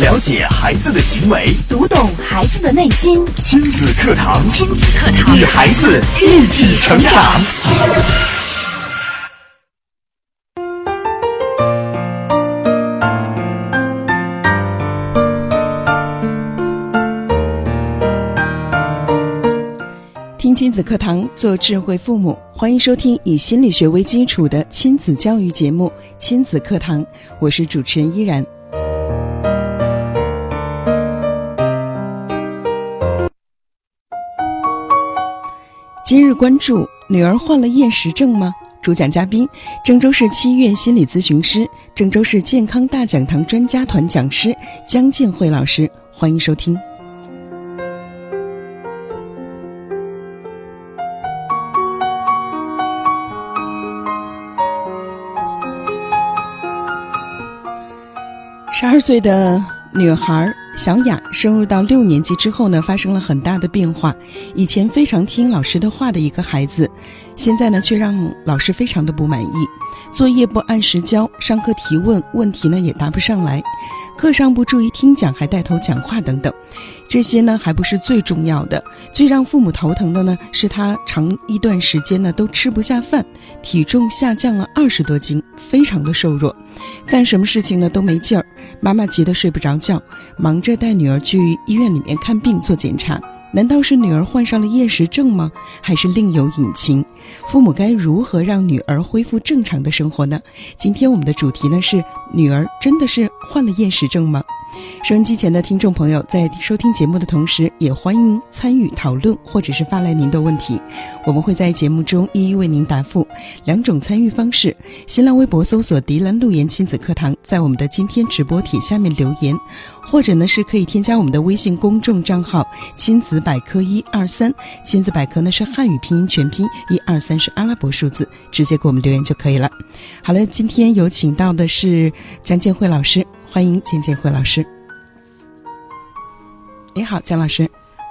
了解孩子的行为，读懂孩子的内心。亲子课堂，亲子课堂，与孩子一起成长。听亲子课堂，做智慧父母，欢迎收听以心理学为基础的亲子教育节目《亲子课堂》，我是主持人依然。今日关注：女儿患了厌食症吗？主讲嘉宾：郑州市七院心理咨询师、郑州市健康大讲堂专家团讲师江建慧老师。欢迎收听。十二岁的女孩小雅升入到六年级之后呢，发生了很大的变化。以前非常听老师的话的一个孩子，现在呢却让老师非常的不满意，作业不按时交，上课提问问题呢也答不上来，课上不注意听讲，还带头讲话等等。这些呢还不是最重要的，最让父母头疼的呢是他长一段时间呢都吃不下饭，体重下降了二十多斤，非常的瘦弱，干什么事情呢都没劲儿，妈妈急得睡不着觉，忙着带女儿去医院里面看病做检查。难道是女儿患上了厌食症吗？还是另有隐情？父母该如何让女儿恢复正常的生活呢？今天我们的主题呢是：女儿真的是患了厌食症吗？收音机前的听众朋友，在收听节目的同时，也欢迎参与讨论，或者是发来您的问题，我们会在节目中一一为您答复。两种参与方式：新浪微博搜索“迪兰路言亲子课堂”，在我们的今天直播帖下面留言，或者呢是可以添加我们的微信公众账号“亲子百科一二三”，亲子百科呢是汉语拼音全拼，一二三是阿拉伯数字，直接给我们留言就可以了。好了，今天有请到的是江建慧老师。欢迎简建慧老师。你好，姜老师。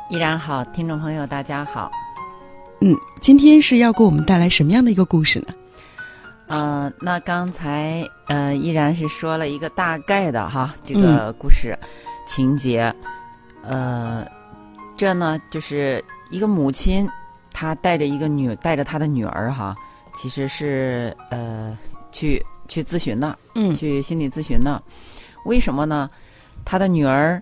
依然好，听众朋友大家好。嗯，今天是要给我们带来什么样的一个故事呢？嗯，那刚才呃依然是说了一个大概的哈这个故事情节。呃，这呢就是一个母亲，她带着一个女带着她的女儿哈，其实是呃去去咨询的，嗯，去心理咨询的。为什么呢？他的女儿，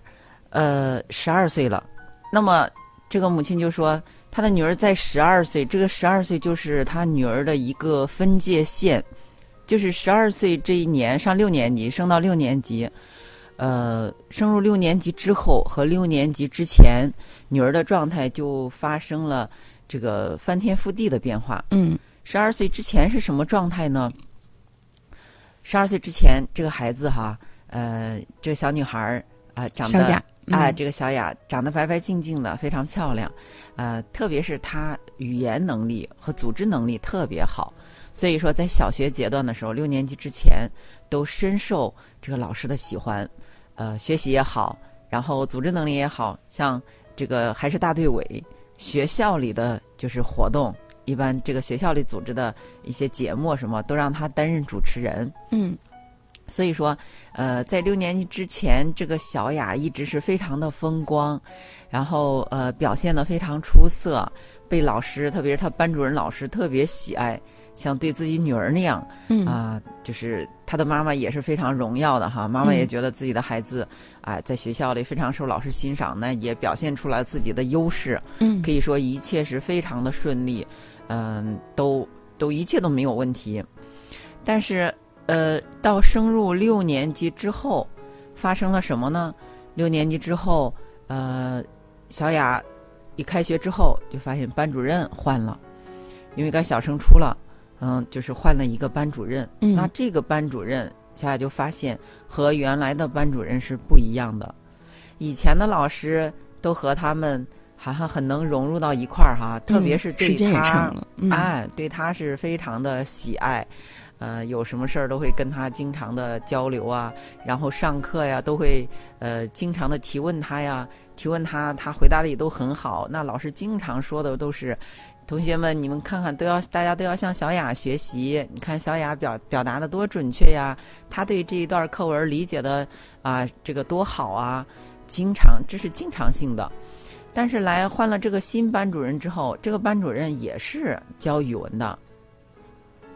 呃，十二岁了。那么，这个母亲就说，他的女儿在十二岁，这个十二岁就是他女儿的一个分界线，就是十二岁这一年上六年级，升到六年级，呃，升入六年级之后和六年级之前，女儿的状态就发生了这个翻天覆地的变化。嗯，十二岁之前是什么状态呢？十二岁之前，这个孩子哈。呃，这个小女孩儿啊，长得啊，这个小雅长得白白净净的，非常漂亮。呃，特别是她语言能力和组织能力特别好，所以说在小学阶段的时候，六年级之前都深受这个老师的喜欢。呃，学习也好，然后组织能力也好，像这个还是大队委，学校里的就是活动，一般这个学校里组织的一些节目什么都让她担任主持人。嗯。所以说，呃，在六年级之前，这个小雅一直是非常的风光，然后呃，表现的非常出色，被老师，特别是他班主任老师特别喜爱，像对自己女儿那样，啊，就是他的妈妈也是非常荣耀的哈，妈妈也觉得自己的孩子，啊，在学校里非常受老师欣赏，那也表现出来自己的优势，嗯，可以说一切是非常的顺利，嗯，都都一切都没有问题，但是。呃，到升入六年级之后，发生了什么呢？六年级之后，呃，小雅一开学之后就发现班主任换了，因为该小升初了，嗯，就是换了一个班主任。那这个班主任，小雅就发现和原来的班主任是不一样的。以前的老师都和他们好像很能融入到一块儿哈，特别是对他，哎，对他是非常的喜爱。呃，有什么事儿都会跟他经常的交流啊，然后上课呀都会呃经常的提问他呀，提问他，他回答的也都很好。那老师经常说的都是，同学们你们看看都要大家都要向小雅学习，你看小雅表表达的多准确呀，他对这一段课文理解的啊这个多好啊，经常这是经常性的。但是来换了这个新班主任之后，这个班主任也是教语文的，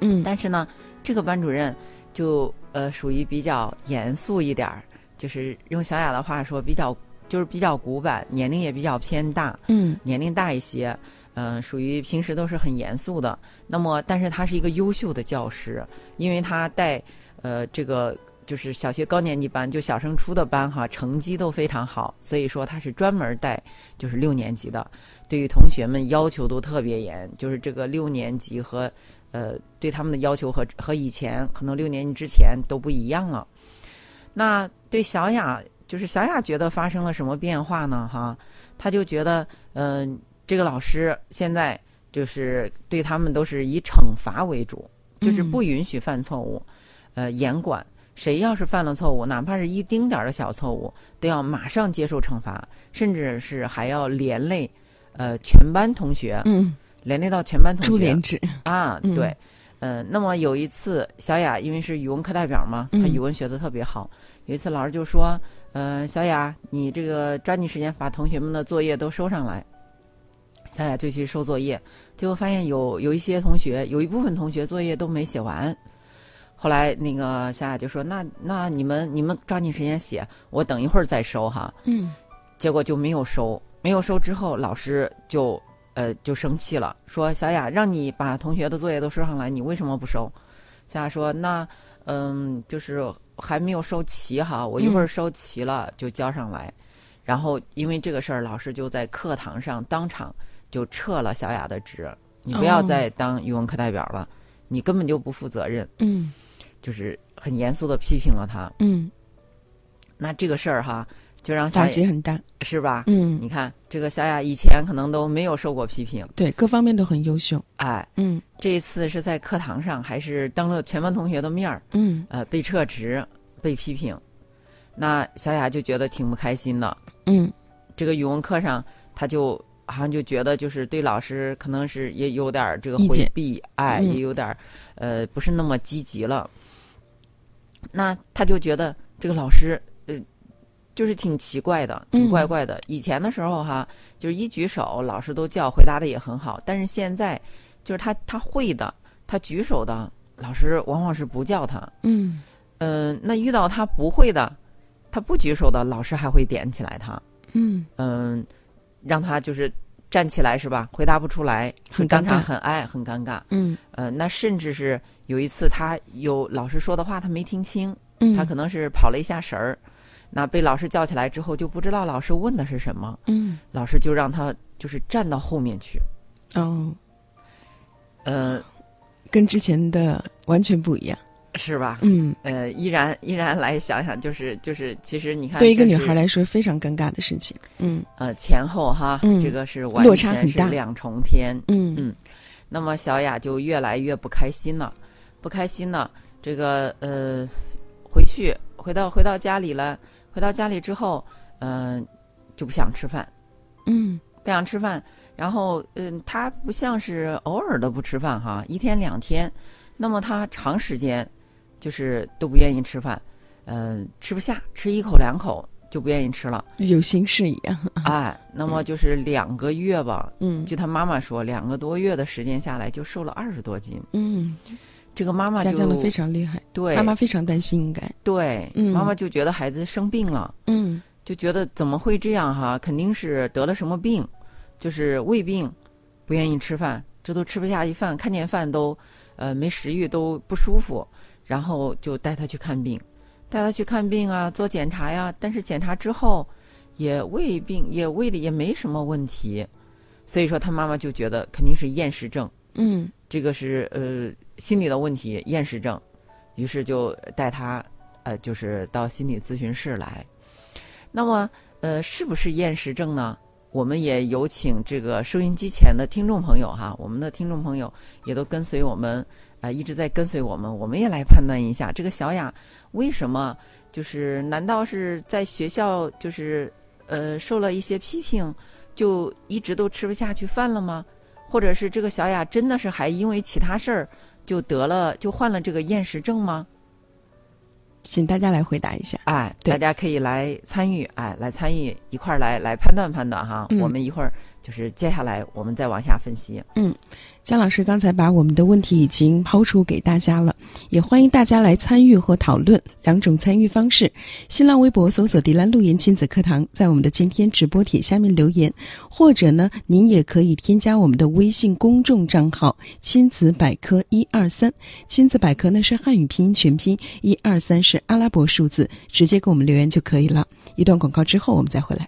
嗯，但是呢，这个班主任就呃属于比较严肃一点儿，就是用小雅的话说，比较就是比较古板，年龄也比较偏大，嗯，年龄大一些，嗯，属于平时都是很严肃的。那么，但是他是一个优秀的教师，因为他带呃这个。就是小学高年级班，就小升初的班哈，成绩都非常好，所以说他是专门带就是六年级的，对于同学们要求都特别严，就是这个六年级和呃对他们的要求和和以前可能六年级之前都不一样了。那对小雅，就是小雅觉得发生了什么变化呢？哈，她就觉得嗯，这个老师现在就是对他们都是以惩罚为主，就是不允许犯错误，呃，严管。谁要是犯了错误，哪怕是一丁点儿的小错误，都要马上接受惩罚，甚至是还要连累，呃，全班同学，嗯，连累到全班同学。啊，对，嗯，那么有一次，小雅因为是语文课代表嘛，她语文学的特别好。有一次老师就说，嗯，小雅，你这个抓紧时间把同学们的作业都收上来。小雅就去收作业，结果发现有有一些同学，有一部分同学作业都没写完。后来那个小雅就说：“那那你们你们抓紧时间写，我等一会儿再收哈。”嗯，结果就没有收，没有收之后，老师就呃就生气了，说：“小雅，让你把同学的作业都收上来，你为什么不收？”小雅说：“那嗯，就是还没有收齐哈，我一会儿收齐了就交上来。”然后因为这个事儿，老师就在课堂上当场就撤了小雅的职，你不要再当语文课代表了，你根本就不负责任。嗯。就是很严肃的批评了他。嗯，那这个事儿哈，就让打击很大，是吧？嗯，你看这个小雅以前可能都没有受过批评，对，各方面都很优秀。哎，嗯，这一次是在课堂上，还是当了全班同学的面儿，嗯，呃，被撤职、被批评，那小雅就觉得挺不开心的。嗯，这个语文课上，他就好像就觉得就是对老师可能是也有点这个回避，哎，也有点呃不是那么积极了。那他就觉得这个老师，呃，就是挺奇怪的，挺怪怪的。以前的时候哈，就是一举手，老师都叫，回答的也很好。但是现在，就是他他会的，他举手的，老师往往是不叫他。嗯嗯，那遇到他不会的，他不举手的，老师还会点起来他。嗯嗯，让他就是站起来是吧？回答不出来，很尴尬，很爱，很尴尬。嗯呃，那甚至是。有一次，他有老师说的话，他没听清，嗯，他可能是跑了一下神儿，那被老师叫起来之后，就不知道老师问的是什么，嗯，老师就让他就是站到后面去，哦，呃，跟之前的完全不一样，是吧？嗯，呃，依然依然来想想，就是就是，其实你看，对一个女孩来说非常尴尬的事情，嗯，呃，前后哈，嗯，这个是落差很大，两重天，嗯。嗯，那么小雅就越来越不开心了。不开心了，这个呃，回去回到回到家里了，回到家里之后，嗯，就不想吃饭，嗯，不想吃饭。然后嗯，他不像是偶尔的不吃饭哈，一天两天，那么他长时间就是都不愿意吃饭，嗯，吃不下，吃一口两口就不愿意吃了，有心事一样。哎，那么就是两个月吧，嗯，据他妈妈说，两个多月的时间下来就瘦了二十多斤，嗯。这个妈妈下降的非常厉害，对。妈妈非常担心，应该。对，妈妈就觉得孩子生病了，嗯，就觉得怎么会这样哈？肯定是得了什么病，就是胃病，不愿意吃饭，这都吃不下去饭，看见饭都呃没食欲，都不舒服，然后就带他去看病，带他去看病啊，做检查呀，但是检查之后也胃病，也胃里也没什么问题，所以说他妈妈就觉得肯定是厌食症，嗯。这个是呃心理的问题，厌食症，于是就带他呃就是到心理咨询室来。那么呃是不是厌食症呢？我们也有请这个收音机前的听众朋友哈，我们的听众朋友也都跟随我们啊，一直在跟随我们，我们也来判断一下，这个小雅为什么就是难道是在学校就是呃受了一些批评，就一直都吃不下去饭了吗？或者是这个小雅真的是还因为其他事儿就得了就患了这个厌食症吗？请大家来回答一下。哎，大家可以来参与，哎，来参与一块儿来来判断判断哈。我们一会儿就是接下来我们再往下分析。嗯。姜老师刚才把我们的问题已经抛出给大家了，也欢迎大家来参与和讨论。两种参与方式：新浪微博搜索“迪兰路言亲子课堂”，在我们的今天直播帖下面留言；或者呢，您也可以添加我们的微信公众账号“亲子百科一二三”。亲子百科呢是汉语拼音全拼，一二三是阿拉伯数字，直接给我们留言就可以了。一段广告之后，我们再回来。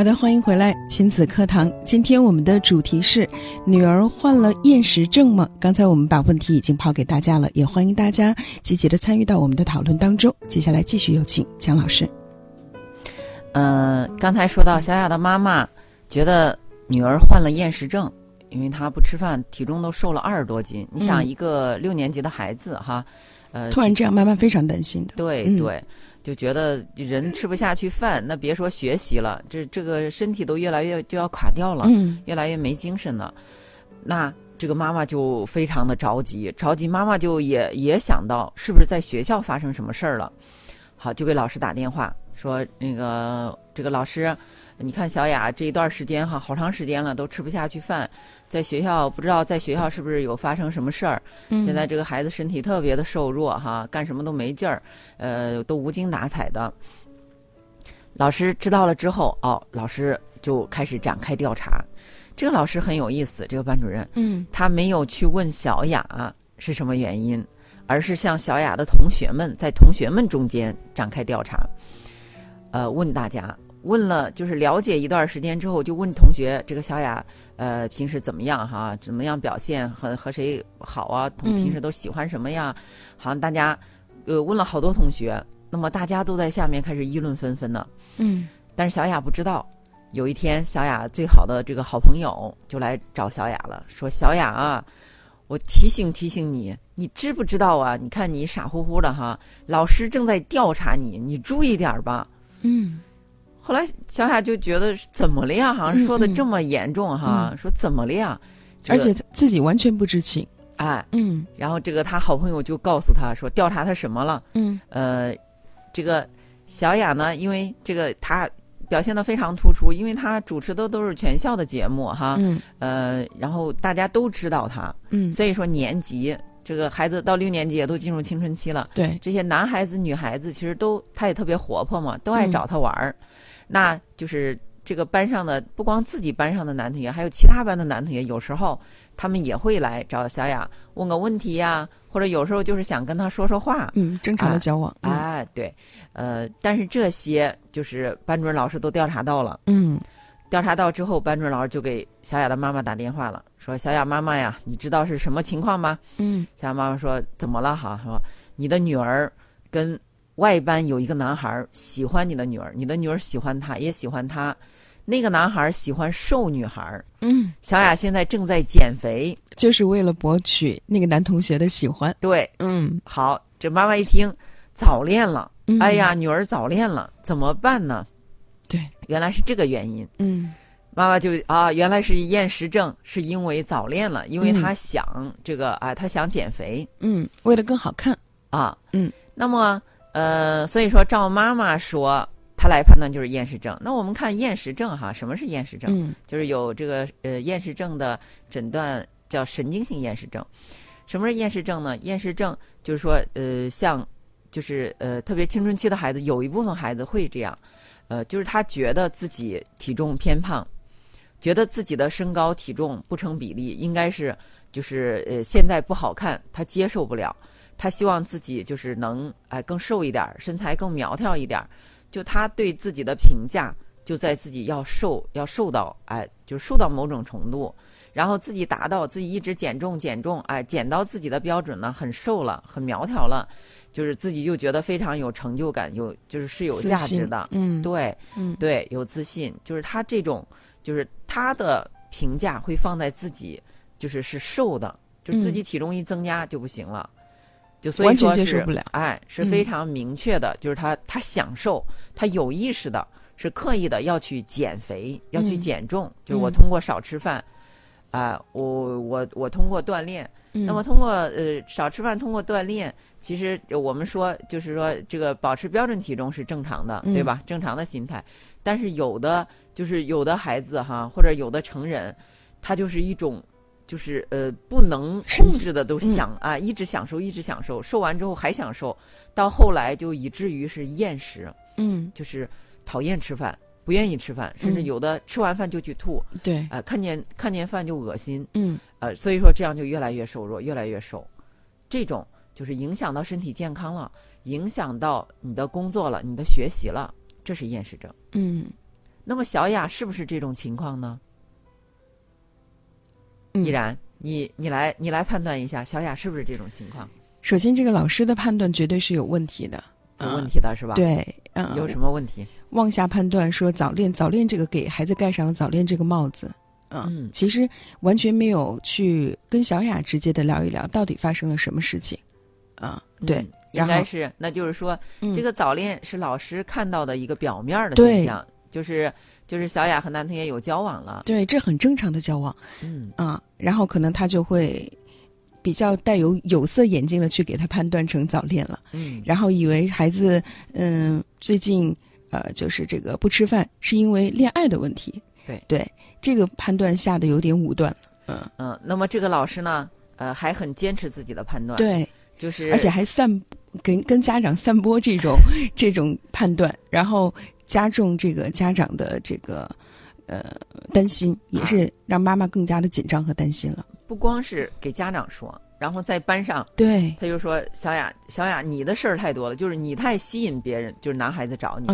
好的，欢迎回来，亲子课堂。今天我们的主题是女儿患了厌食症吗？刚才我们把问题已经抛给大家了，也欢迎大家积极的参与到我们的讨论当中。接下来继续有请蒋老师。嗯，刚才说到小雅的妈妈觉得女儿患了厌食症，因为她不吃饭，体重都瘦了二十多斤。你想，一个六年级的孩子哈，呃，突然这样，妈妈非常担心的。对对。就觉得人吃不下去饭，那别说学习了，这这个身体都越来越就要垮掉了，越来越没精神了。那这个妈妈就非常的着急，着急，妈妈就也也想到是不是在学校发生什么事儿了，好，就给老师打电话说那个这个老师。你看小雅这一段时间哈，好长时间了都吃不下去饭，在学校不知道在学校是不是有发生什么事儿。现在这个孩子身体特别的瘦弱哈，干什么都没劲儿，呃，都无精打采的。老师知道了之后，哦，老师就开始展开调查。这个老师很有意思，这个班主任，嗯，他没有去问小雅是什么原因，而是向小雅的同学们在同学们中间展开调查，呃，问大家。问了，就是了解一段时间之后，就问同学这个小雅，呃，平时怎么样哈？怎么样表现？和和谁好啊？同平时都喜欢什么呀？好像大家，呃，问了好多同学，那么大家都在下面开始议论纷纷呢。嗯。但是小雅不知道，有一天小雅最好的这个好朋友就来找小雅了，说：“小雅啊，我提醒提醒你，你知不知道啊？你看你傻乎乎的哈，老师正在调查你，你注意点吧。”嗯。后来小雅就觉得怎么了呀？好像说的这么严重哈，说怎么了呀？而且自己完全不知情。哎，嗯。然后这个他好朋友就告诉他说，调查他什么了？嗯。呃，这个小雅呢，因为这个他表现的非常突出，因为他主持的都是全校的节目哈。嗯。呃，然后大家都知道他。嗯。所以说年级这个孩子到六年级也都进入青春期了。对。这些男孩子、女孩子其实都他也特别活泼嘛，都爱找他玩儿。那就是这个班上的，不光自己班上的男同学，还有其他班的男同学，有时候他们也会来找小雅问个问题呀，或者有时候就是想跟她说说话，嗯，正常的交往。哎，对，呃，但是这些就是班主任老师都调查到了，嗯，调查到之后，班主任老师就给小雅的妈妈打电话了，说：“小雅妈妈呀，你知道是什么情况吗？”嗯，小雅妈妈说：“怎么了？哈，说你的女儿跟。”外班有一个男孩喜欢你的女儿，你的女儿喜欢他，也喜欢他。那个男孩喜欢瘦女孩。嗯，小雅现在正在减肥，就是为了博取那个男同学的喜欢。对，嗯，好，这妈妈一听早恋了，哎呀，女儿早恋了，怎么办呢？对，原来是这个原因。嗯，妈妈就啊，原来是厌食症，是因为早恋了，因为她想这个啊，她想减肥。嗯，为了更好看啊。嗯，那么。呃，所以说赵妈妈说，她来判断就是厌食症。那我们看厌食症哈，什么是厌食症？嗯，就是有这个呃厌食症的诊断叫神经性厌食症。什么是厌食症呢？厌食症就是说呃像就是呃，特别青春期的孩子，有一部分孩子会这样，呃，就是他觉得自己体重偏胖，觉得自己的身高体重不成比例，应该是就是呃现在不好看，他接受不了，他希望自己就是能哎更瘦一点，身材更苗条一点，就他对自己的评价就在自己要瘦要瘦到哎，就瘦到某种程度。然后自己达到自己一直减重减重，哎，减到自己的标准呢，很瘦了，很苗条了，就是自己就觉得非常有成就感，有就是是有价值的，嗯，对，嗯，对，有自信，就是他这种，就是他的评价会放在自己，就是是瘦的，就自己体重一增加就不行了，就所以说是，哎，是非常明确的，就是他他享受，他有意识的，是刻意的要去减肥，要去减重，就是我通过少吃饭。啊，我我我通过锻炼，那么通过呃少吃饭，通过锻炼，其实我们说就是说这个保持标准体重是正常的，对吧？正常的心态。但是有的就是有的孩子哈，或者有的成人，他就是一种就是呃不能控制的都想啊，一直享受，一直享受，瘦完之后还享受，到后来就以至于是厌食，嗯，就是讨厌吃饭。不愿意吃饭，甚至有的吃完饭就去吐。对，啊，看见看见饭就恶心。嗯，呃，所以说这样就越来越瘦弱，越来越瘦。这种就是影响到身体健康了，影响到你的工作了，你的学习了，这是厌食症。嗯，那么小雅是不是这种情况呢？依然，你你来你来判断一下，小雅是不是这种情况？首先，这个老师的判断绝对是有问题的，有问题的是吧？对，嗯，有什么问题？妄下判断说早恋，早恋这个给孩子盖上了早恋这个帽子，嗯，其实完全没有去跟小雅直接的聊一聊到底发生了什么事情，啊，对，应该是，那就是说，这个早恋是老师看到的一个表面的现象，就是就是小雅和男同学有交往了，对，这很正常的交往，嗯啊，然后可能他就会比较带有有色眼镜的去给他判断成早恋了，嗯，然后以为孩子嗯最近。呃，就是这个不吃饭是因为恋爱的问题，对对，这个判断下的有点武断了，嗯嗯。那么这个老师呢，呃，还很坚持自己的判断，对，就是而且还散跟跟家长散播这种这种判断，然后加重这个家长的这个呃担心，也是让妈妈更加的紧张和担心了。不光是给家长说。然后在班上，对，他就说：“小雅，小雅，你的事儿太多了，就是你太吸引别人，就是男孩子找你。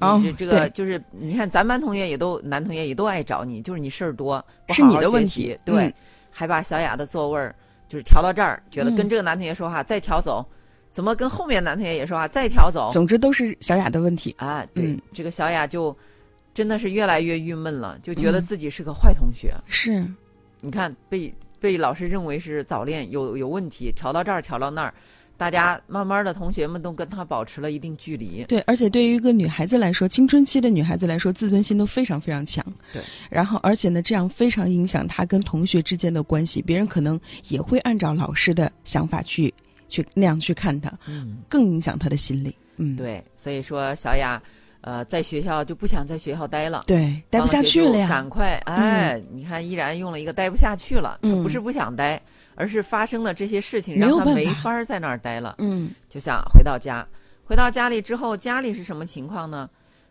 嗯，这这个就是，你看咱班同学也都，男同学也都爱找你，就是你事儿多，是你的问题。对，还把小雅的座位儿就是调到这儿，觉得跟这个男同学说话再调走，怎么跟后面男同学也说话再调走？总之都是小雅的问题啊。对，这个小雅就真的是越来越郁闷了，就觉得自己是个坏同学。是，你看被。被老师认为是早恋有有问题，调到这儿调到那儿，大家慢慢的同学们都跟他保持了一定距离。对，而且对于一个女孩子来说，青春期的女孩子来说，自尊心都非常非常强。对，然后而且呢，这样非常影响她跟同学之间的关系，别人可能也会按照老师的想法去去那样去看他，嗯，更影响他的心理。嗯，对，所以说小雅。呃，在学校就不想在学校待了，对，待不下去了呀。赶快，哎，你看，依然用了一个待不下去了。他不是不想待，而是发生的这些事情让他没法在那儿待了。嗯，就想回到家。回到家里之后，家里是什么情况呢？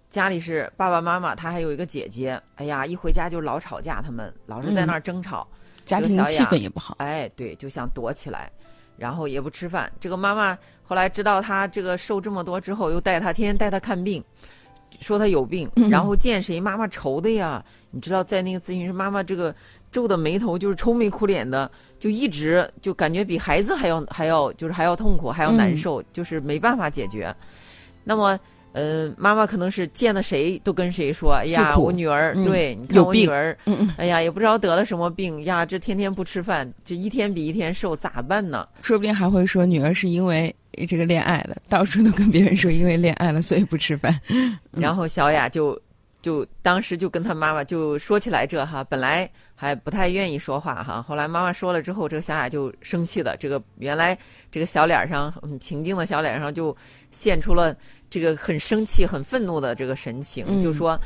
家里是爸爸妈妈，他还有一个姐姐。哎呀，一回家就老吵架，他们老是在那儿争吵，家庭气氛也不好。哎，对，就想躲起来，然后也不吃饭。这个妈妈后来知道他这个瘦这么多之后，又带他天天带他看病。说他有病，然后见谁妈妈愁的呀？你知道，在那个咨询室，妈妈这个皱的眉头就是愁眉苦脸的，就一直就感觉比孩子还要还要就是还要痛苦，还要难受，就是没办法解决。那么，嗯，妈妈可能是见了谁都跟谁说：“哎呀，我女儿，对，你看我女儿，哎呀，也不知道得了什么病呀，这天天不吃饭，这一天比一天瘦，咋办呢？”说不定还会说女儿是因为。这个恋爱了，到处都跟别人说，因为恋爱了，所以不吃饭。然后小雅就就当时就跟他妈妈就说起来这哈，本来还不太愿意说话哈，后来妈妈说了之后，这个小雅就生气了。这个原来这个小脸上很平静的小脸上就现出了这个很生气、很愤怒的这个神情，就说：“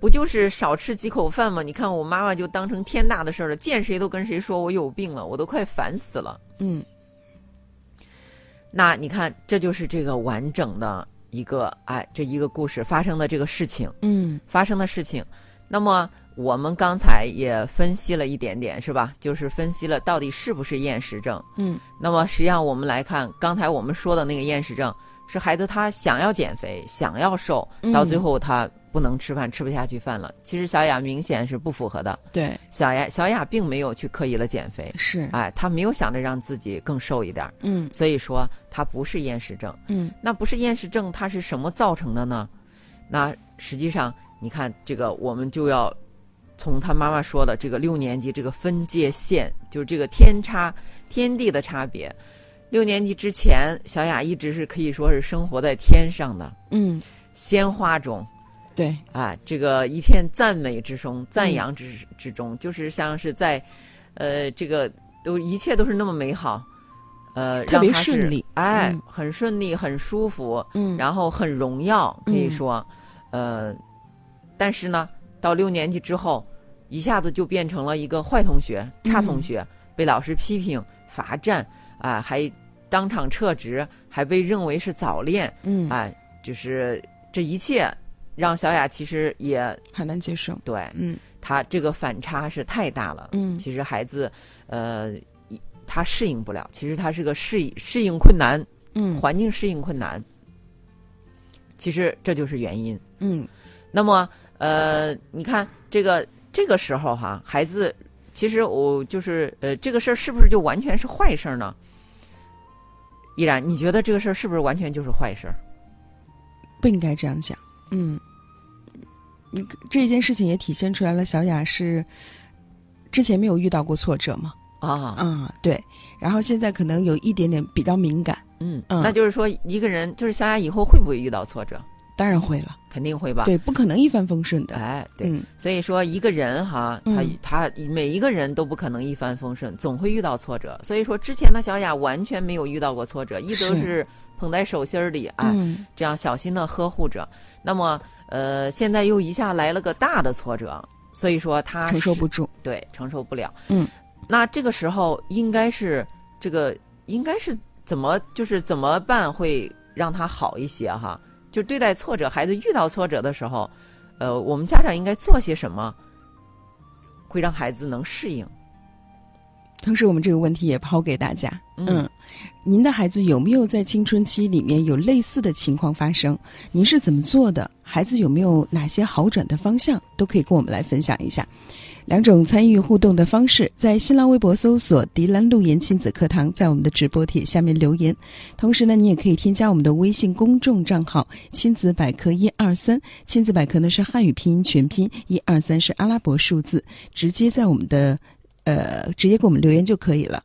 不就是少吃几口饭吗？你看我妈妈就当成天大的事儿了，见谁都跟谁说我有病了，我都快烦死了。”嗯。那你看，这就是这个完整的一个哎，这一个故事发生的这个事情，嗯，发生的事情。那么我们刚才也分析了一点点，是吧？就是分析了到底是不是厌食症。嗯，那么实际上我们来看，刚才我们说的那个厌食症，是孩子他想要减肥，想要瘦，到最后他。不能吃饭，吃不下去饭了。其实小雅明显是不符合的。对，小雅小雅并没有去刻意的减肥，是，哎，她没有想着让自己更瘦一点。嗯，所以说她不是厌食症。嗯，那不是厌食症，它是什么造成的呢？那实际上，你看这个，我们就要从他妈妈说的这个六年级这个分界线，就是这个天差天地的差别。六年级之前，小雅一直是可以说是生活在天上的，嗯，鲜花中。对。啊，这个一片赞美之中，赞扬之之中，就是像是在，呃，这个都一切都是那么美好，呃，特别顺利，哎，很顺利，很舒服，嗯，然后很荣耀，可以说，呃，但是呢，到六年级之后，一下子就变成了一个坏同学、差同学，被老师批评、罚站，啊，还当场撤职，还被认为是早恋，嗯，啊，就是这一切。让小雅其实也很难接受，对，嗯，他这个反差是太大了，嗯，其实孩子，呃，他适应不了，其实他是个适应适应困难，嗯，环境适应困难，其实这就是原因，嗯，那么，呃，你看这个这个时候哈，孩子，其实我就是呃，这个事儿是不是就完全是坏事呢？依然，你觉得这个事儿是不是完全就是坏事儿？不应该这样讲。嗯，你这件事情也体现出来了。小雅是之前没有遇到过挫折嘛？啊嗯，对。然后现在可能有一点点比较敏感。嗯，那就是说，一个人就是小雅以后会不会遇到挫折？当然会了，肯定会吧。对，不可能一帆风顺的。哎，对。所以说，一个人哈，他他每一个人都不可能一帆风顺，总会遇到挫折。所以说，之前的小雅完全没有遇到过挫折，一直都是。捧在手心里啊，这样小心的呵护着。那么，呃，现在又一下来了个大的挫折，所以说他承受不住，对，承受不了。嗯，那这个时候应该是这个应该是怎么就是怎么办会让他好一些哈？就对待挫折，孩子遇到挫折的时候，呃，我们家长应该做些什么，会让孩子能适应？同时，我们这个问题也抛给大家，嗯。您的孩子有没有在青春期里面有类似的情况发生？您是怎么做的？孩子有没有哪些好转的方向？都可以跟我们来分享一下。两种参与互动的方式，在新浪微博搜索“迪兰路言亲子课堂”，在我们的直播帖下面留言。同时呢，你也可以添加我们的微信公众账号“亲子百科一二三”。亲子百科呢是汉语拼音全拼，一二三是阿拉伯数字，直接在我们的呃直接给我们留言就可以了。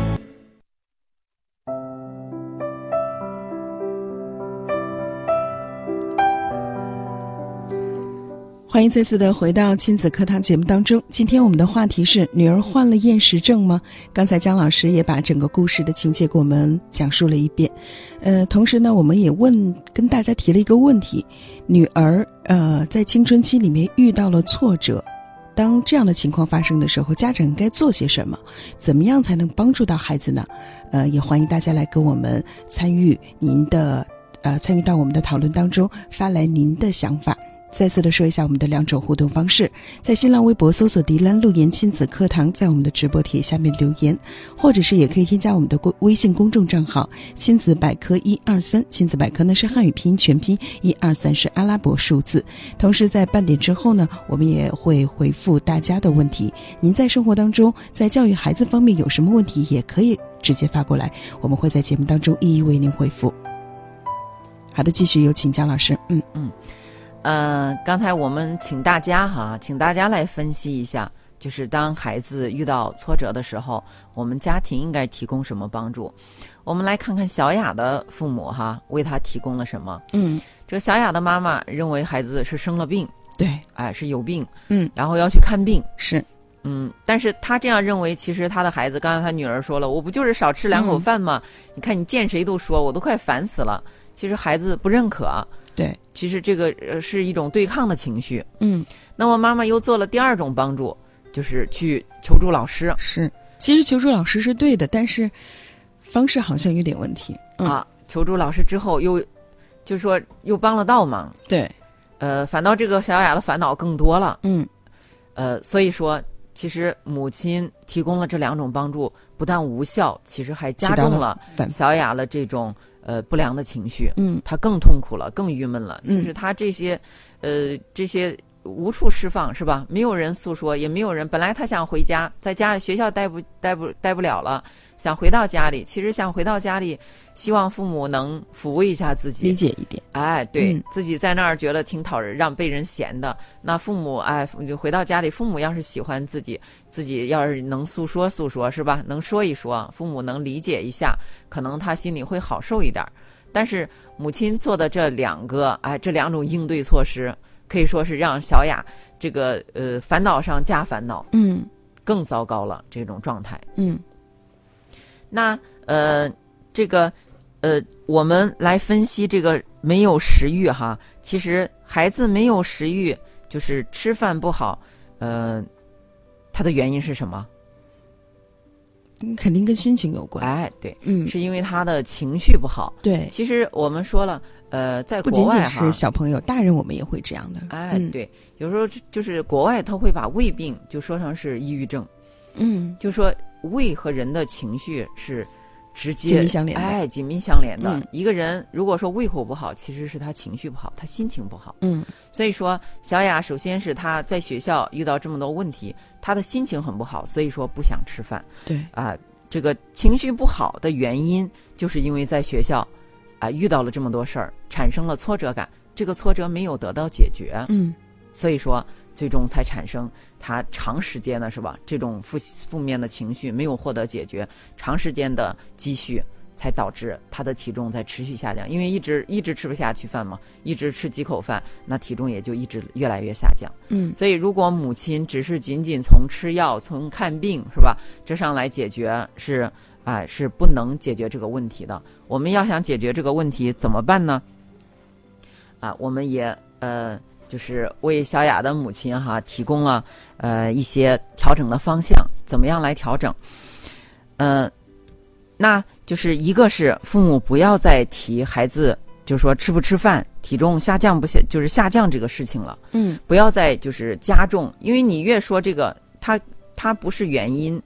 欢迎再次的回到亲子课堂节目当中。今天我们的话题是：女儿患了厌食症吗？刚才姜老师也把整个故事的情节给我们讲述了一遍。呃，同时呢，我们也问跟大家提了一个问题：女儿呃在青春期里面遇到了挫折，当这样的情况发生的时候，家长应该做些什么？怎么样才能帮助到孩子呢？呃，也欢迎大家来跟我们参与您的呃参与到我们的讨论当中，发来您的想法。再次的说一下我们的两种互动方式，在新浪微博搜索“迪兰路言亲子课堂”，在我们的直播帖下面留言，或者是也可以添加我们的公微信公众账号“亲子百科一二三”。亲子百科呢是汉语拼音全拼，一二三是阿拉伯数字。同时在半点之后呢，我们也会回复大家的问题。您在生活当中，在教育孩子方面有什么问题，也可以直接发过来，我们会在节目当中一一为您回复。好的，继续有请姜老师。嗯嗯。呃，刚才我们请大家哈，请大家来分析一下，就是当孩子遇到挫折的时候，我们家庭应该提供什么帮助？我们来看看小雅的父母哈，为他提供了什么？嗯，这个小雅的妈妈认为孩子是生了病，对，哎，是有病，嗯，然后要去看病，是，嗯，但是他这样认为，其实他的孩子，刚才他女儿说了，我不就是少吃两口饭吗？你看你见谁都说，我都快烦死了。其实孩子不认可，对，其实这个呃是一种对抗的情绪，嗯，那么妈妈又做了第二种帮助。就是去求助老师，是，其实求助老师是对的，但是方式好像有点问题。啊。求助老师之后，又就说又帮了倒忙，对，呃，反倒这个小雅的烦恼更多了，嗯，呃，所以说，其实母亲提供了这两种帮助，不但无效，其实还加重了小雅的这种呃不良的情绪，嗯，他更痛苦了，更郁闷了，就是他这些呃这些。无处释放是吧？没有人诉说，也没有人。本来他想回家，在家里学校待不待不待不了了，想回到家里。其实想回到家里，希望父母能抚慰一下自己，理解一点。哎，对自己在那儿觉得挺讨人，让被人嫌的。那父母哎，就回到家里，父母要是喜欢自己，自己要是能诉说诉说是吧？能说一说，父母能理解一下，可能他心里会好受一点。但是母亲做的这两个哎，这两种应对措施。可以说是让小雅这个呃烦恼上加烦恼，嗯，更糟糕了这种状态，嗯。那呃，这个呃，我们来分析这个没有食欲哈，其实孩子没有食欲就是吃饭不好，呃，它的原因是什么？肯定跟心情有关。哎，对，嗯，是因为他的情绪不好。对，其实我们说了。呃，在不仅仅是小朋友，大人我们也会这样的。哎，对，有时候就是国外他会把胃病就说成是抑郁症，嗯，就说胃和人的情绪是直接紧密相连，哎，紧密相连的。一个人如果说胃口不好，其实是他情绪不好，他心情不好。嗯，所以说小雅首先是他在学校遇到这么多问题，他的心情很不好，所以说不想吃饭。对啊，这个情绪不好的原因就是因为在学校。啊，遇到了这么多事儿，产生了挫折感，这个挫折没有得到解决，嗯，所以说最终才产生他长时间的是吧？这种负负面的情绪没有获得解决，长时间的积蓄，才导致他的体重在持续下降。因为一直一直吃不下去饭嘛，一直吃几口饭，那体重也就一直越来越下降。嗯，所以如果母亲只是仅仅从吃药、从看病是吧，这上来解决是。哎，是不能解决这个问题的。我们要想解决这个问题，怎么办呢？啊，我们也呃，就是为小雅的母亲哈提供了呃一些调整的方向，怎么样来调整？嗯，那就是一个是父母不要再提孩子，就是说吃不吃饭、体重下降不下，就是下降这个事情了。嗯，不要再就是加重，因为你越说这个，他他不是原因。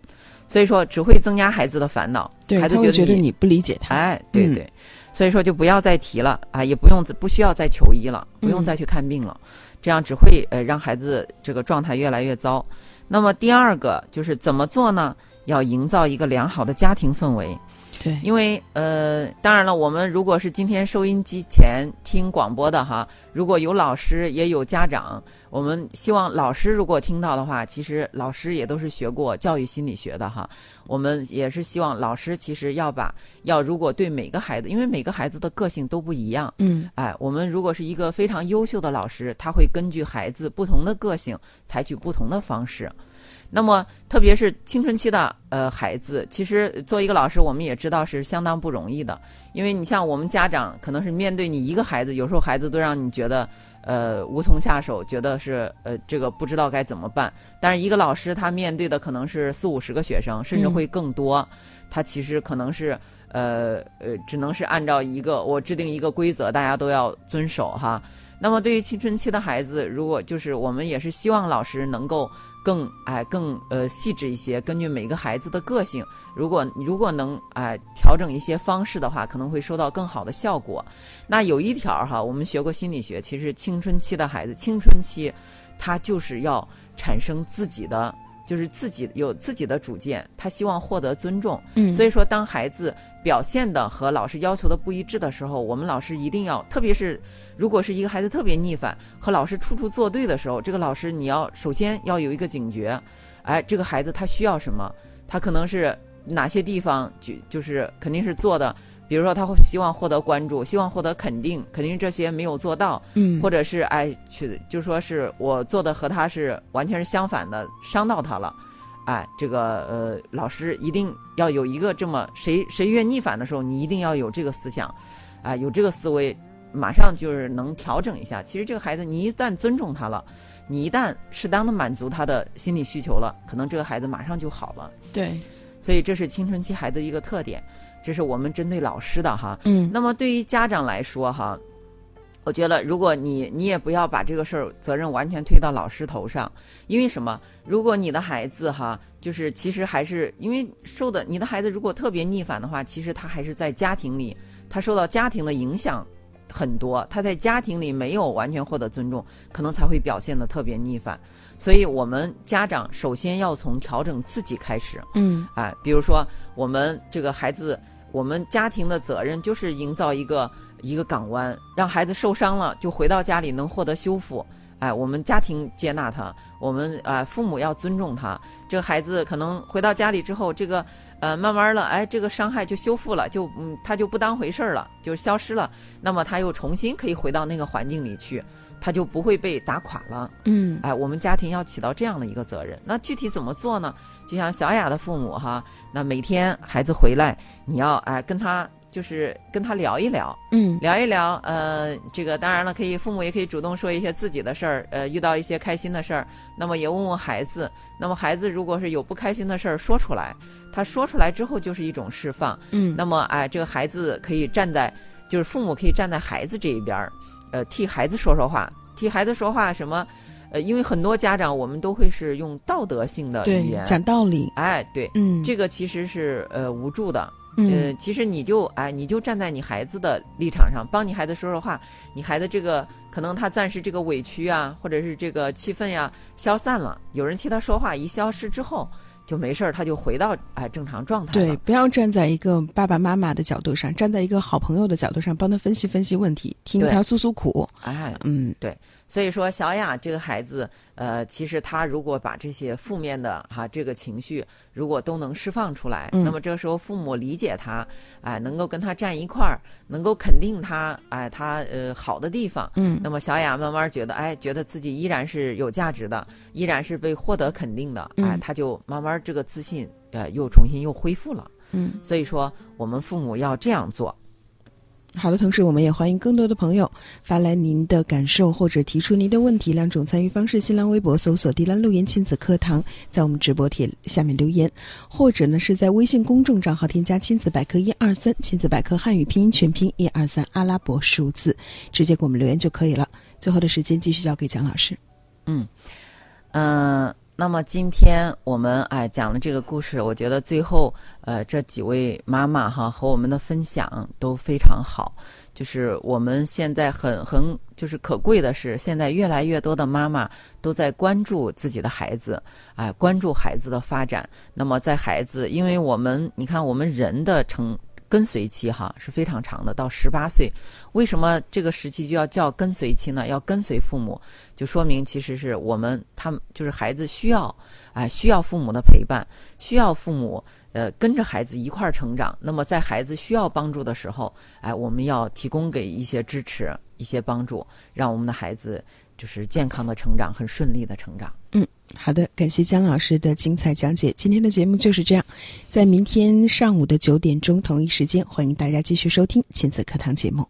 所以说只会增加孩子的烦恼，孩子觉得你不理解他。哎，对对，所以说就不要再提了啊，也不用不需要再求医了，不用再去看病了，这样只会呃让孩子这个状态越来越糟。那么第二个就是怎么做呢？要营造一个良好的家庭氛围。对，因为呃，当然了，我们如果是今天收音机前听广播的哈，如果有老师也有家长，我们希望老师如果听到的话，其实老师也都是学过教育心理学的哈，我们也是希望老师其实要把要如果对每个孩子，因为每个孩子的个性都不一样，嗯，哎，我们如果是一个非常优秀的老师，他会根据孩子不同的个性，采取不同的方式。那么，特别是青春期的呃孩子，其实做一个老师，我们也知道是相当不容易的。因为你像我们家长，可能是面对你一个孩子，有时候孩子都让你觉得呃无从下手，觉得是呃这个不知道该怎么办。但是一个老师他面对的可能是四五十个学生，甚至会更多。他其实可能是呃呃，只能是按照一个我制定一个规则，大家都要遵守哈。那么对于青春期的孩子，如果就是我们也是希望老师能够。更哎更呃细致一些，根据每个孩子的个性，如果如果能哎调整一些方式的话，可能会收到更好的效果。那有一条哈，我们学过心理学，其实青春期的孩子，青春期他就是要产生自己的就是自己有自己的主见，他希望获得尊重。嗯，所以说，当孩子表现的和老师要求的不一致的时候，我们老师一定要，特别是如果是一个孩子特别逆反，和老师处处作对的时候，这个老师你要首先要有一个警觉，哎，这个孩子他需要什么？他可能是哪些地方就就是肯定是做的。比如说，他会希望获得关注，希望获得肯定，肯定这些没有做到，嗯，或者是哎，去就说是我做的和他是完全是相反的，伤到他了，哎，这个呃，老师一定要有一个这么谁谁越逆反的时候，你一定要有这个思想，啊，有这个思维，马上就是能调整一下。其实这个孩子，你一旦尊重他了，你一旦适当的满足他的心理需求了，可能这个孩子马上就好了。对，所以这是青春期孩子一个特点。这是我们针对老师的哈，嗯，那么对于家长来说哈，我觉得如果你你也不要把这个事儿责任完全推到老师头上，因为什么？如果你的孩子哈，就是其实还是因为受的你的孩子如果特别逆反的话，其实他还是在家庭里，他受到家庭的影响很多，他在家庭里没有完全获得尊重，可能才会表现的特别逆反。所以我们家长首先要从调整自己开始，嗯，啊，比如说我们这个孩子。我们家庭的责任就是营造一个一个港湾，让孩子受伤了就回到家里能获得修复。哎，我们家庭接纳他，我们啊父母要尊重他。这个孩子可能回到家里之后，这个呃慢慢了，哎，这个伤害就修复了，就嗯他就不当回事儿了，就消失了。那么他又重新可以回到那个环境里去。他就不会被打垮了。嗯，哎，我们家庭要起到这样的一个责任。那具体怎么做呢？就像小雅的父母哈，那每天孩子回来，你要哎跟他就是跟他聊一聊，嗯，聊一聊。呃，这个当然了，可以父母也可以主动说一些自己的事儿，呃，遇到一些开心的事儿，那么也问问孩子。那么孩子如果是有不开心的事儿说出来，他说出来之后就是一种释放。嗯，那么哎，这个孩子可以站在，就是父母可以站在孩子这一边儿。呃，替孩子说说话，替孩子说话什么？呃，因为很多家长我们都会是用道德性的语言讲道理。哎，对，嗯，这个其实是呃无助的。嗯，呃，其实你就哎，你就站在你孩子的立场上，帮你孩子说说话。你孩子这个可能他暂时这个委屈啊，或者是这个气氛呀消散了，有人替他说话，一消失之后。就没事儿，他就回到哎正常状态对，不要站在一个爸爸妈妈的角度上，站在一个好朋友的角度上，帮他分析分析问题，听他诉诉苦。哎，嗯，对。所以说，小雅这个孩子，呃，其实他如果把这些负面的哈这个情绪，如果都能释放出来，那么这个时候父母理解他，哎，能够跟他站一块儿，能够肯定他，哎，他呃好的地方，嗯，那么小雅慢慢觉得，哎，觉得自己依然是有价值的，依然是被获得肯定的，哎，他就慢慢这个自信，呃，又重新又恢复了。嗯，所以说，我们父母要这样做。好的，同时我们也欢迎更多的朋友发来您的感受或者提出您的问题。两种参与方式：新浪微博搜索“迪兰路言亲子课堂”，在我们直播帖下面留言；或者呢是在微信公众账号添加“亲子百科一二三”，亲子百科汉语拼音全拼一二三阿拉伯数字，直接给我们留言就可以了。最后的时间继续交给蒋老师。嗯，嗯。那么今天我们哎讲了这个故事，我觉得最后呃这几位妈妈哈和我们的分享都非常好。就是我们现在很很就是可贵的是，现在越来越多的妈妈都在关注自己的孩子，哎关注孩子的发展。那么在孩子，因为我们你看我们人的成。跟随期哈是非常长的，到十八岁，为什么这个时期就要叫跟随期呢？要跟随父母，就说明其实是我们他们就是孩子需要，哎，需要父母的陪伴，需要父母呃跟着孩子一块儿成长。那么在孩子需要帮助的时候，哎，我们要提供给一些支持、一些帮助，让我们的孩子就是健康的成长，很顺利的成长。嗯。好的，感谢姜老师的精彩讲解。今天的节目就是这样，在明天上午的九点钟同一时间，欢迎大家继续收听亲子课堂节目。